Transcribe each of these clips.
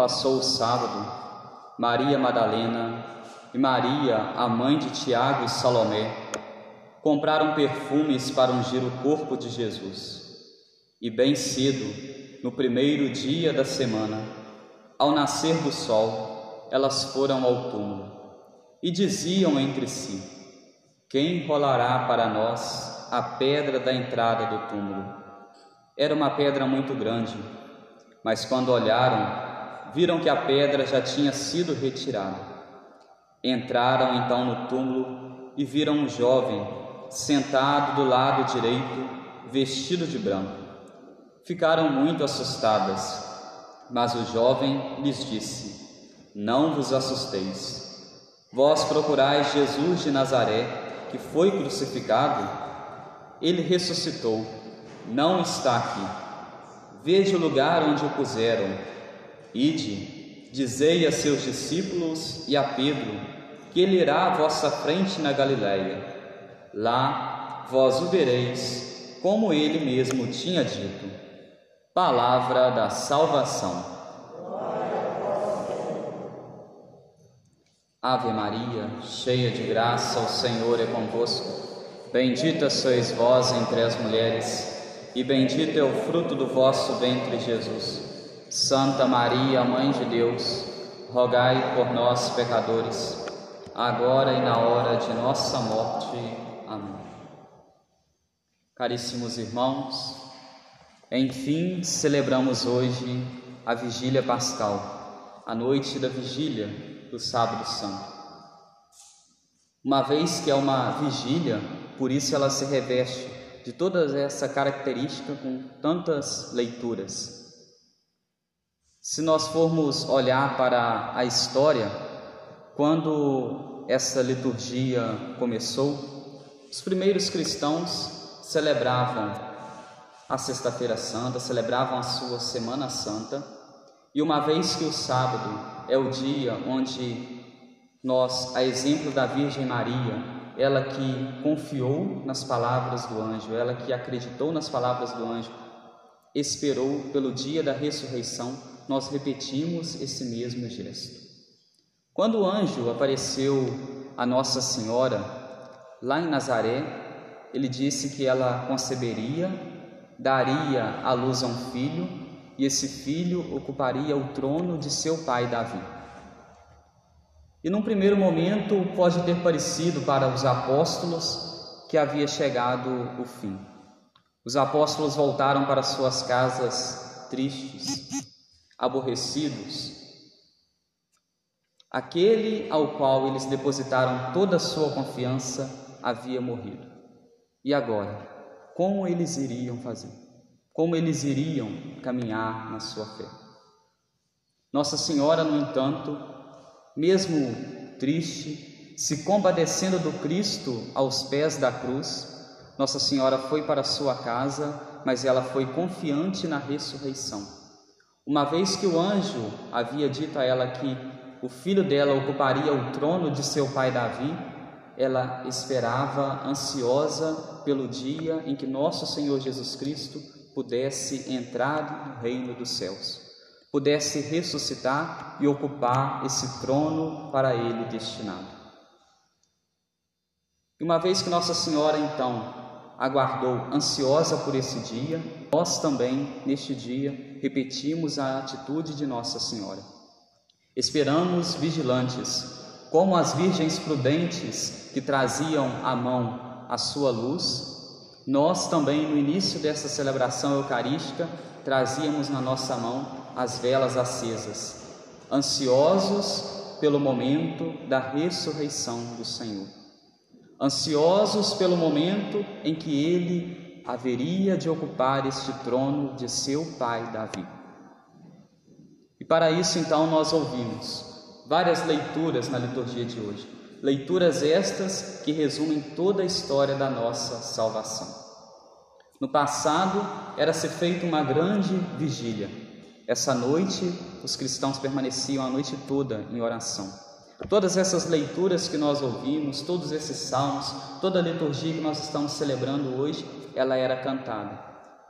passou o sábado, Maria Madalena e Maria, a mãe de Tiago e Salomé, compraram perfumes para ungir o corpo de Jesus. E bem cedo, no primeiro dia da semana, ao nascer do sol, elas foram ao túmulo e diziam entre si: Quem rolará para nós a pedra da entrada do túmulo? Era uma pedra muito grande, mas quando olharam, viram que a pedra já tinha sido retirada. Entraram então no túmulo e viram um jovem sentado do lado direito, vestido de branco. Ficaram muito assustadas, mas o jovem lhes disse: Não vos assusteis. Vós procurais Jesus de Nazaré, que foi crucificado. Ele ressuscitou, não está aqui. Veja o lugar onde o puseram Ide, dizei a seus discípulos e a Pedro que ele irá à vossa frente na Galiléia. Lá vós o vereis, como ele mesmo tinha dito. Palavra da salvação. Ave Maria, cheia de graça, o Senhor é convosco. Bendita sois vós entre as mulheres, e bendito é o fruto do vosso ventre, Jesus. Santa Maria, Mãe de Deus, rogai por nós, pecadores, agora e na hora de nossa morte. Amém. Caríssimos irmãos, enfim celebramos hoje a Vigília Pascal, a noite da vigília do Sábado Santo. Uma vez que é uma vigília, por isso ela se reveste de toda essa característica com tantas leituras. Se nós formos olhar para a história, quando essa liturgia começou, os primeiros cristãos celebravam a Sexta-feira Santa, celebravam a sua Semana Santa, e uma vez que o sábado é o dia onde nós, a exemplo da Virgem Maria, ela que confiou nas palavras do anjo, ela que acreditou nas palavras do anjo, esperou pelo dia da ressurreição, nós repetimos esse mesmo gesto. Quando o anjo apareceu a Nossa Senhora lá em Nazaré, ele disse que ela conceberia, daria à luz a um filho e esse filho ocuparia o trono de seu pai Davi. E num primeiro momento pode ter parecido para os apóstolos que havia chegado o fim. Os apóstolos voltaram para suas casas tristes, aborrecidos. Aquele ao qual eles depositaram toda a sua confiança havia morrido. E agora, como eles iriam fazer? Como eles iriam caminhar na sua fé? Nossa Senhora, no entanto, mesmo triste, se compadecendo do Cristo aos pés da cruz, Nossa Senhora foi para sua casa, mas ela foi confiante na ressurreição uma vez que o anjo havia dito a ela que o filho dela ocuparia o trono de seu pai Davi, ela esperava ansiosa pelo dia em que nosso Senhor Jesus Cristo pudesse entrar no reino dos céus, pudesse ressuscitar e ocupar esse trono para ele destinado. E uma vez que Nossa Senhora então aguardou ansiosa por esse dia, nós também, neste dia, repetimos a atitude de Nossa Senhora. Esperamos vigilantes, como as virgens prudentes que traziam à mão a sua luz, nós também, no início dessa celebração eucarística, trazíamos na nossa mão as velas acesas, ansiosos pelo momento da ressurreição do Senhor, ansiosos pelo momento em que ele haveria de ocupar este trono de seu pai Davi. E para isso, então, nós ouvimos várias leituras na liturgia de hoje. Leituras estas que resumem toda a história da nossa salvação. No passado, era se feita uma grande vigília. Essa noite, os cristãos permaneciam a noite toda em oração. Todas essas leituras que nós ouvimos, todos esses salmos, toda a liturgia que nós estamos celebrando hoje, ela era cantada.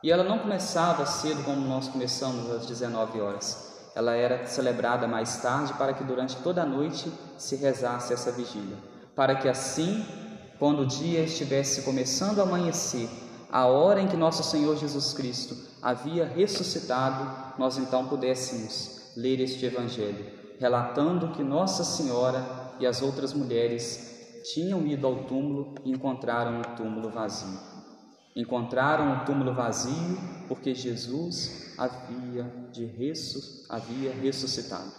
E ela não começava cedo como nós começamos às 19 horas. Ela era celebrada mais tarde para que durante toda a noite se rezasse essa vigília, para que assim, quando o dia estivesse começando a amanhecer, a hora em que nosso Senhor Jesus Cristo havia ressuscitado, nós então pudéssemos ler este evangelho, relatando que Nossa Senhora e as outras mulheres tinham ido ao túmulo e encontraram o túmulo vazio. Encontraram o túmulo vazio porque Jesus havia, de havia ressuscitado.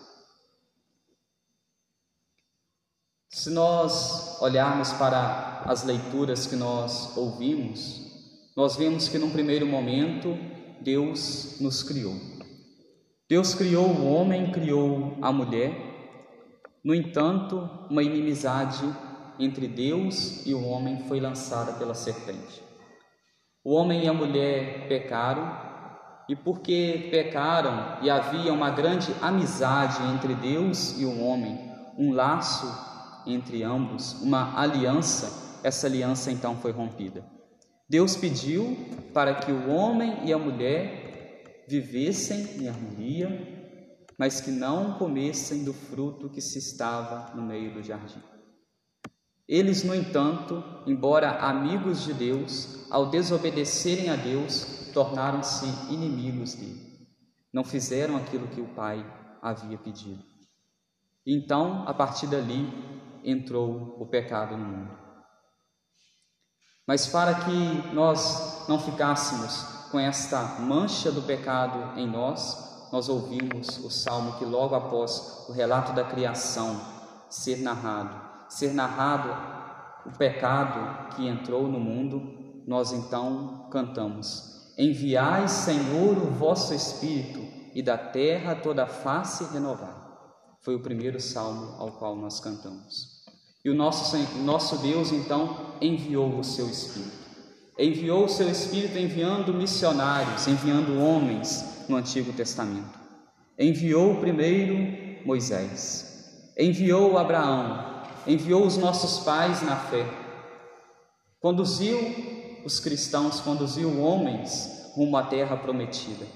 Se nós olharmos para as leituras que nós ouvimos, nós vemos que num primeiro momento Deus nos criou. Deus criou o homem, criou a mulher. No entanto, uma inimizade entre Deus e o homem foi lançada pela serpente. O homem e a mulher pecaram, e porque pecaram e havia uma grande amizade entre Deus e o homem, um laço entre ambos, uma aliança, essa aliança então foi rompida. Deus pediu para que o homem e a mulher vivessem em harmonia, mas que não comessem do fruto que se estava no meio do jardim. Eles, no entanto, embora amigos de Deus, ao desobedecerem a Deus, tornaram-se inimigos dele. Não fizeram aquilo que o Pai havia pedido. Então, a partir dali, entrou o pecado no mundo. Mas para que nós não ficássemos com esta mancha do pecado em nós, nós ouvimos o salmo que logo após o relato da criação ser narrado, ser narrado o pecado que entrou no mundo, nós então cantamos: Enviai, Senhor, o vosso Espírito, e da terra toda a face renovar. Foi o primeiro salmo ao qual nós cantamos. E o nosso, nosso Deus então enviou o seu Espírito. Enviou o seu Espírito enviando missionários, enviando homens no Antigo Testamento. Enviou primeiro Moisés, enviou Abraão, enviou os nossos pais na fé, conduziu os cristãos, conduziu homens rumo à terra prometida.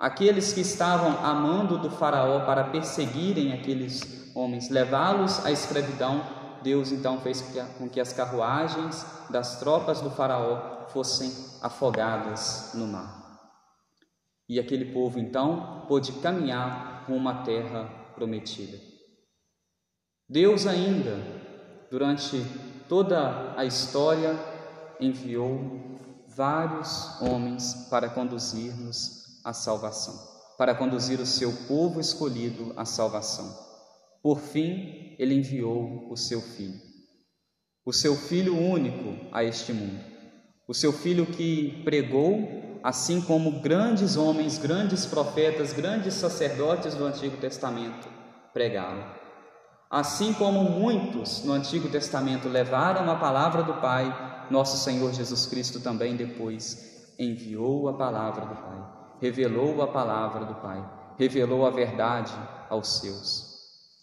Aqueles que estavam amando do Faraó para perseguirem aqueles homens, levá-los à escravidão, Deus então fez com que as carruagens das tropas do Faraó fossem afogadas no mar. E aquele povo então pôde caminhar rumo à terra prometida. Deus ainda, durante toda a história, enviou vários homens para conduzir-nos à salvação, para conduzir o seu povo escolhido à salvação. Por fim, ele enviou o seu filho, o seu filho único a este mundo, o seu filho que pregou, assim como grandes homens, grandes profetas, grandes sacerdotes do Antigo Testamento pregaram. Assim como muitos no Antigo Testamento levaram a palavra do Pai, nosso Senhor Jesus Cristo também depois enviou a palavra do Pai, revelou a palavra do Pai, revelou a verdade aos seus.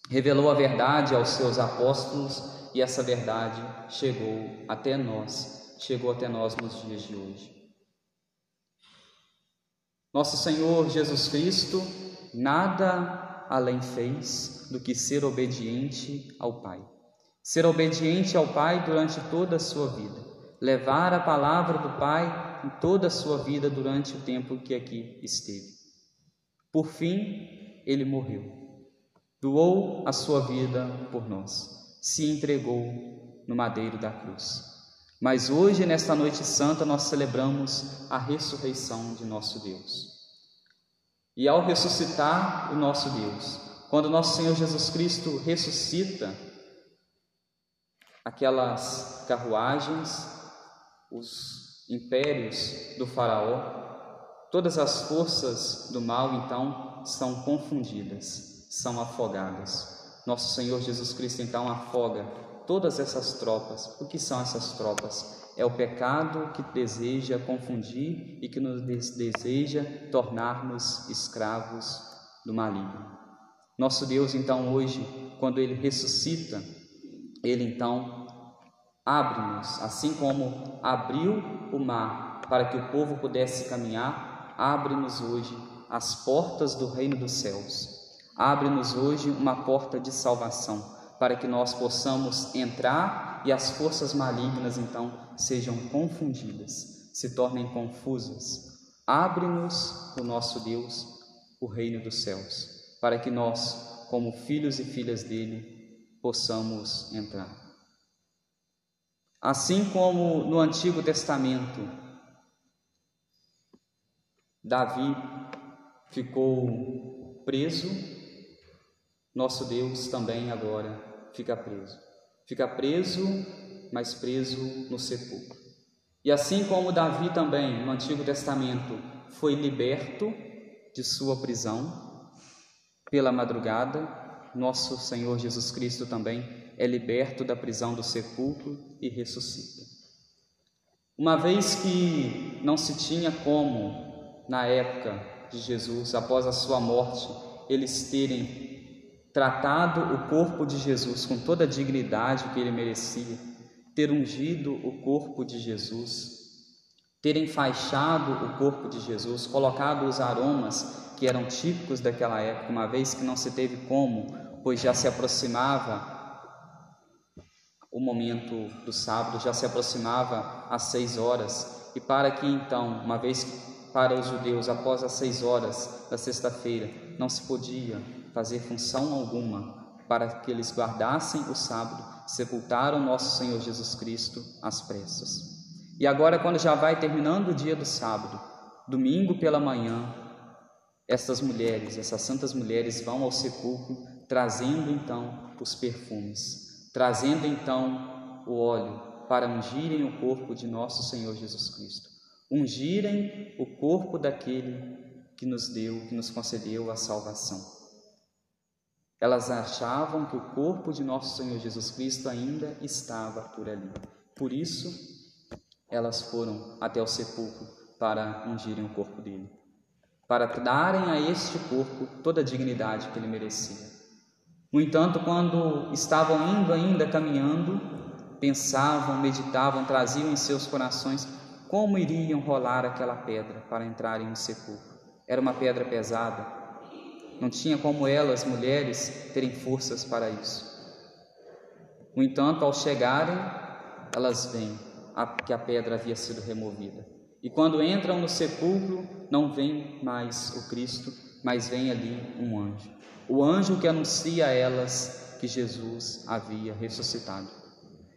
Revelou a verdade aos seus apóstolos e essa verdade chegou até nós, chegou até nós nos dias de hoje. Nosso Senhor Jesus Cristo nada além fez do que ser obediente ao Pai. Ser obediente ao Pai durante toda a sua vida, levar a palavra do Pai em toda a sua vida durante o tempo que aqui esteve. Por fim, ele morreu, doou a sua vida por nós, se entregou no madeiro da cruz. Mas hoje, nesta noite santa, nós celebramos a ressurreição de nosso Deus. E ao ressuscitar o nosso Deus, Quando nosso Senhor Jesus Cristo ressuscita, aquelas carruagens, os impérios do Faraó, todas as forças do mal então são confundidas, são afogadas. Nosso Senhor Jesus Cristo então afoga todas essas tropas. O que são essas tropas? É o pecado que deseja confundir e que nos deseja tornar-nos escravos do maligno. Nosso Deus, então, hoje, quando Ele ressuscita, Ele então abre-nos, assim como abriu o mar para que o povo pudesse caminhar, abre-nos hoje as portas do reino dos céus. Abre-nos hoje uma porta de salvação para que nós possamos entrar e as forças malignas então sejam confundidas, se tornem confusas. Abre-nos, o nosso Deus, o reino dos céus, para que nós, como filhos e filhas dele, possamos entrar. Assim como no Antigo Testamento, Davi ficou preso, nosso Deus também agora fica preso. Fica preso, mas preso no sepulcro. E assim como Davi também, no Antigo Testamento, foi liberto de sua prisão pela madrugada, nosso Senhor Jesus Cristo também é liberto da prisão do sepulcro e ressuscita. Uma vez que não se tinha como, na época de Jesus, após a sua morte, eles terem tratado o corpo de Jesus com toda a dignidade que ele merecia, ter ungido o corpo de Jesus, ter enfaixado o corpo de Jesus, colocado os aromas que eram típicos daquela época, uma vez que não se teve como, pois já se aproximava o momento do sábado, já se aproximava às seis horas, e para que então, uma vez para os judeus, após as seis horas da sexta-feira, não se podia fazer função alguma para que eles guardassem o sábado, sepultaram nosso Senhor Jesus Cristo às pressas. E agora, quando já vai terminando o dia do sábado, domingo pela manhã, essas mulheres, essas santas mulheres vão ao sepulcro trazendo então os perfumes, trazendo então o óleo para ungirem o corpo de nosso Senhor Jesus Cristo, ungirem o corpo daquele que nos deu, que nos concedeu a salvação. Elas achavam que o corpo de nosso Senhor Jesus Cristo ainda estava por ali. Por isso, elas foram até o sepulcro para ungirem o corpo dele, para darem a este corpo toda a dignidade que ele merecia. No entanto, quando estavam indo ainda caminhando, pensavam, meditavam, traziam em seus corações como iriam rolar aquela pedra para entrarem no sepulcro. Era uma pedra pesada, não tinha como elas, mulheres, terem forças para isso. No entanto, ao chegarem, elas veem que a pedra havia sido removida. E quando entram no sepulcro, não vem mais o Cristo, mas vem ali um anjo. O anjo que anuncia a elas que Jesus havia ressuscitado.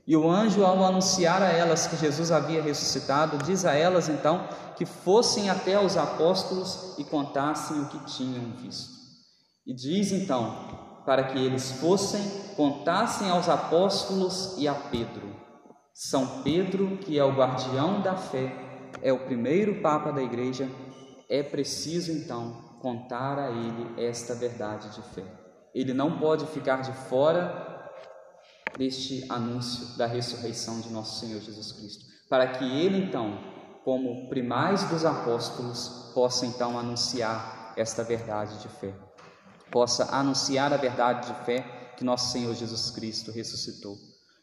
E o anjo, ao anunciar a elas que Jesus havia ressuscitado, diz a elas então que fossem até os apóstolos e contassem o que tinham visto. E diz então para que eles fossem, contassem aos apóstolos e a Pedro. São Pedro, que é o guardião da fé, é o primeiro Papa da Igreja, é preciso então contar a ele esta verdade de fé. Ele não pode ficar de fora deste anúncio da ressurreição de nosso Senhor Jesus Cristo, para que ele então, como primais dos apóstolos, possa então anunciar esta verdade de fé possa anunciar a verdade de fé que nosso Senhor Jesus Cristo ressuscitou.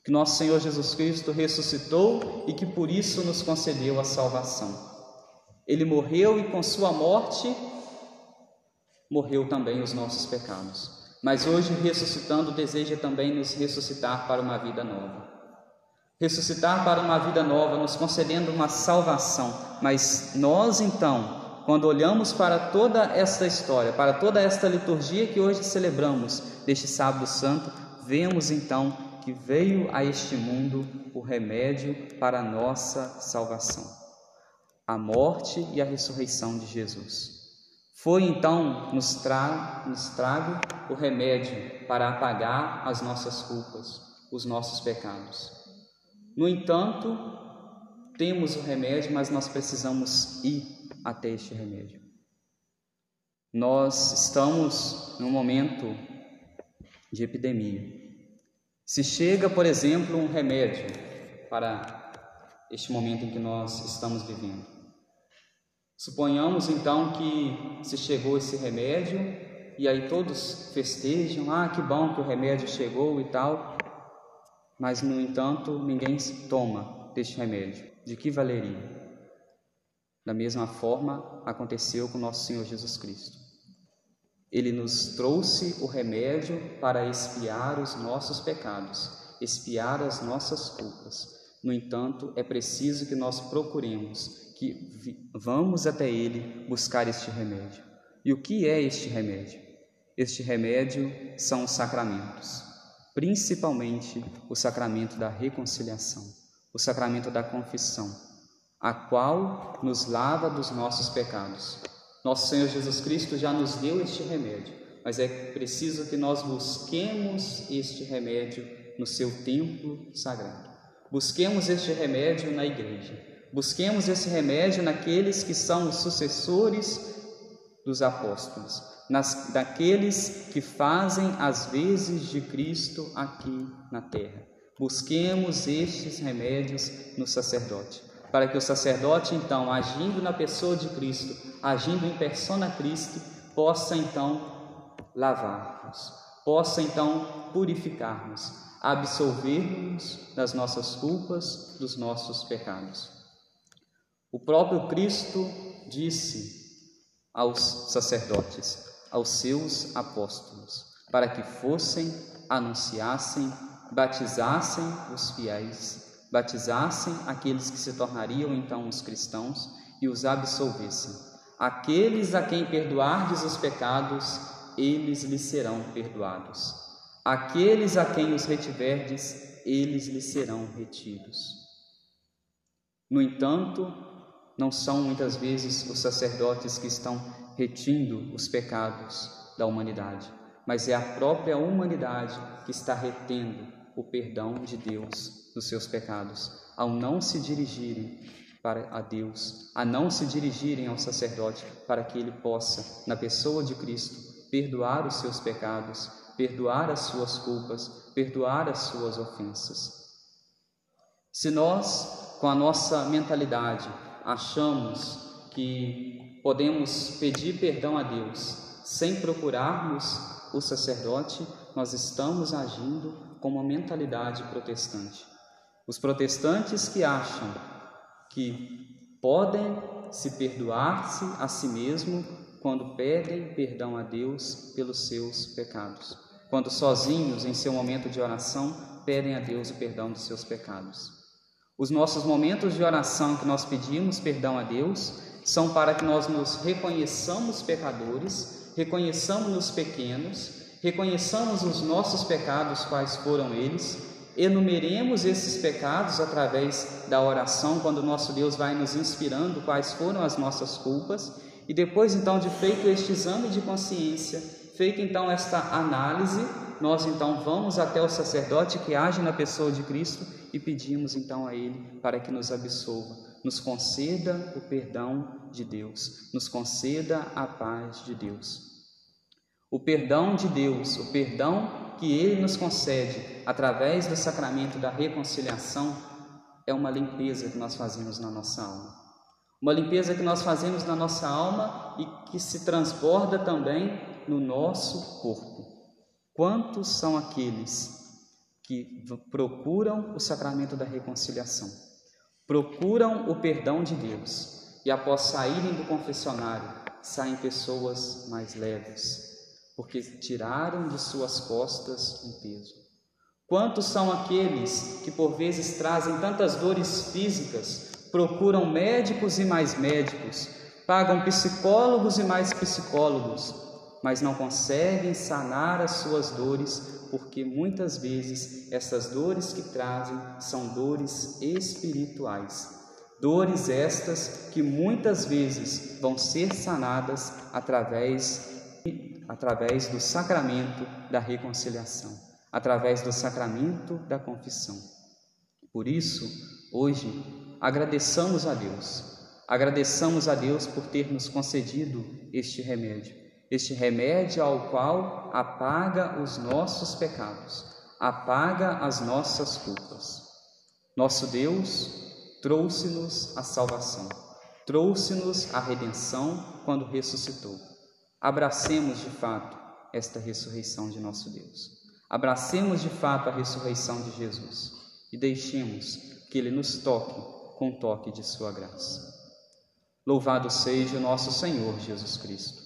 Que nosso Senhor Jesus Cristo ressuscitou e que por isso nos concedeu a salvação. Ele morreu e com sua morte morreu também os nossos pecados. Mas hoje, ressuscitando, deseja também nos ressuscitar para uma vida nova. Ressuscitar para uma vida nova, nos concedendo uma salvação. Mas nós então quando olhamos para toda esta história, para toda esta liturgia que hoje celebramos deste Sábado Santo, vemos então que veio a este mundo o remédio para a nossa salvação, a morte e a ressurreição de Jesus. Foi então nos, tra nos trago o remédio para apagar as nossas culpas, os nossos pecados. No entanto, temos o remédio, mas nós precisamos ir até este remédio. Nós estamos num momento de epidemia. Se chega, por exemplo, um remédio para este momento em que nós estamos vivendo. Suponhamos então que se chegou esse remédio e aí todos festejam, ah, que bom que o remédio chegou e tal, mas no entanto ninguém toma deste remédio. De que valeria? Da mesma forma aconteceu com nosso Senhor Jesus Cristo. Ele nos trouxe o remédio para expiar os nossos pecados, expiar as nossas culpas. No entanto, é preciso que nós procuremos, que vamos até Ele buscar este remédio. E o que é este remédio? Este remédio são os sacramentos, principalmente o sacramento da reconciliação, o sacramento da confissão, a qual nos lava dos nossos pecados. Nosso Senhor Jesus Cristo já nos deu este remédio, mas é preciso que nós busquemos este remédio no seu templo sagrado. Busquemos este remédio na igreja. Busquemos esse remédio naqueles que são os sucessores dos apóstolos, nas, daqueles que fazem as vezes de Cristo aqui na terra. Busquemos estes remédios no sacerdote para que o sacerdote, então, agindo na pessoa de Cristo, agindo em persona Cristo, possa então lavar-nos, possa então purificar-nos, absolver-nos das nossas culpas, dos nossos pecados. O próprio Cristo disse aos sacerdotes, aos seus apóstolos, para que fossem, anunciassem, batizassem os fiéis batizassem aqueles que se tornariam então os cristãos e os absolvessem. Aqueles a quem perdoardes os pecados, eles lhes serão perdoados. Aqueles a quem os retiverdes, eles lhes serão retidos. No entanto, não são muitas vezes os sacerdotes que estão retindo os pecados da humanidade, mas é a própria humanidade que está retendo o perdão de Deus dos seus pecados, ao não se dirigirem para a Deus, a não se dirigirem ao sacerdote, para que ele possa, na pessoa de Cristo, perdoar os seus pecados, perdoar as suas culpas, perdoar as suas ofensas. Se nós, com a nossa mentalidade, achamos que podemos pedir perdão a Deus sem procurarmos o sacerdote, nós estamos agindo com uma mentalidade protestante. Os protestantes que acham que podem se perdoar-se a si mesmo quando pedem perdão a Deus pelos seus pecados, quando sozinhos em seu momento de oração pedem a Deus o perdão dos seus pecados. Os nossos momentos de oração que nós pedimos perdão a Deus são para que nós nos reconheçamos pecadores, reconheçamos-nos pequenos, reconheçamos os nossos pecados, quais foram eles, enumeremos esses pecados através da oração, quando nosso Deus vai nos inspirando quais foram as nossas culpas, e depois então de feito este exame de consciência, feita então esta análise, nós então vamos até o sacerdote que age na pessoa de Cristo e pedimos então a ele para que nos absolva, nos conceda o perdão de Deus, nos conceda a paz de Deus. O perdão de Deus, o perdão que Ele nos concede através do sacramento da reconciliação é uma limpeza que nós fazemos na nossa alma. Uma limpeza que nós fazemos na nossa alma e que se transborda também no nosso corpo. Quantos são aqueles que procuram o sacramento da reconciliação, procuram o perdão de Deus e após saírem do confessionário, saem pessoas mais leves, porque tiraram de suas costas um peso. Quantos são aqueles que por vezes trazem tantas dores físicas, procuram médicos e mais médicos, pagam psicólogos e mais psicólogos, mas não conseguem sanar as suas dores, porque muitas vezes essas dores que trazem são dores espirituais. Dores estas que muitas vezes vão ser sanadas através, através do sacramento da reconciliação, através do sacramento da confissão. Por isso, hoje, agradeçamos a Deus, agradeçamos a Deus por ter nos concedido este remédio, este remédio ao qual apaga os nossos pecados, apaga as nossas culpas. Nosso Deus trouxe-nos a salvação, trouxe-nos a redenção quando ressuscitou. Abracemos de fato esta ressurreição de nosso Deus. Abracemos de fato a ressurreição de Jesus e deixemos que Ele nos toque com o toque de Sua graça. Louvado seja o nosso Senhor Jesus Cristo.